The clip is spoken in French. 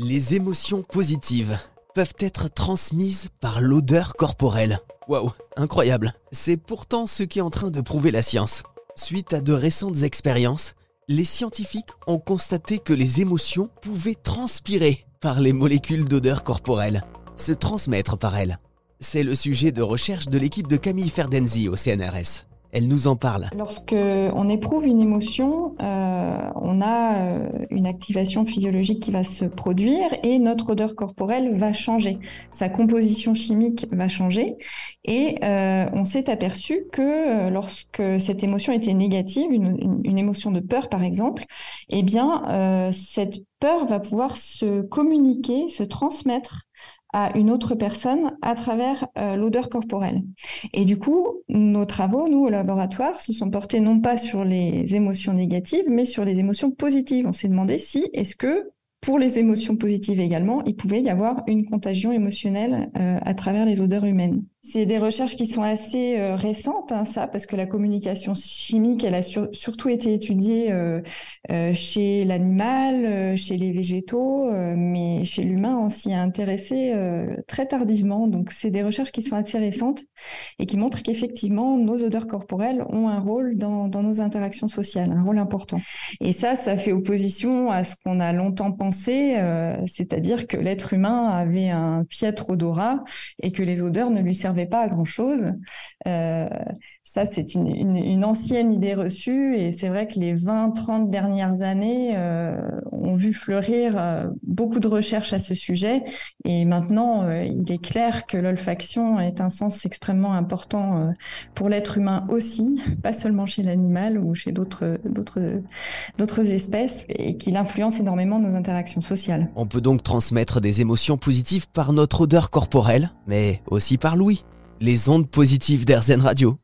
Les émotions positives peuvent être transmises par l'odeur corporelle. Waouh, incroyable. C'est pourtant ce qui est en train de prouver la science. Suite à de récentes expériences, les scientifiques ont constaté que les émotions pouvaient transpirer par les molécules d'odeur corporelle, se transmettre par elles. C'est le sujet de recherche de l'équipe de Camille Ferdenzi au CNRS. Elle nous en parle. Lorsque on éprouve une émotion, euh, on a euh, une activation physiologique qui va se produire et notre odeur corporelle va changer. Sa composition chimique va changer et euh, on s'est aperçu que lorsque cette émotion était négative, une, émotion de peur par exemple, eh bien cette peur va pouvoir se communiquer, se transmettre à une autre personne à travers euh, l'odeur corporelle. Et du coup, nos travaux, nous, au laboratoire, se sont portés non pas sur les émotions négatives, mais sur les émotions positives. On s'est demandé si, est-ce que pour les émotions positives également, il pouvait y avoir une contagion émotionnelle euh, à travers les odeurs humaines. C'est des recherches qui sont assez euh, récentes, hein, ça, parce que la communication chimique, elle a surtout été étudiée euh, euh chez l'animal, chez les végétaux, mais chez l'humain, on s'y est intéressé très tardivement. Donc, c'est des recherches qui sont assez récentes et qui montrent qu'effectivement, nos odeurs corporelles ont un rôle dans, dans, nos interactions sociales, un rôle important. Et ça, ça fait opposition à ce qu'on a longtemps pensé, c'est-à-dire que l'être humain avait un piètre odorat et que les odeurs ne lui servaient pas à grand-chose. Euh, ça, c'est une, une, ancienne idée reçue et c'est vrai que les 20-30 dernières années euh, ont vu fleurir euh, beaucoup de recherches à ce sujet et maintenant, euh, il est clair que l'olfaction est un sens extrêmement important euh, pour l'être humain aussi, pas seulement chez l'animal ou chez d'autres d'autres espèces et qu'il influence énormément nos interactions sociales. On peut donc transmettre des émotions positives par notre odeur corporelle, mais aussi par l'ouïe. Les ondes positives d'Airzen Radio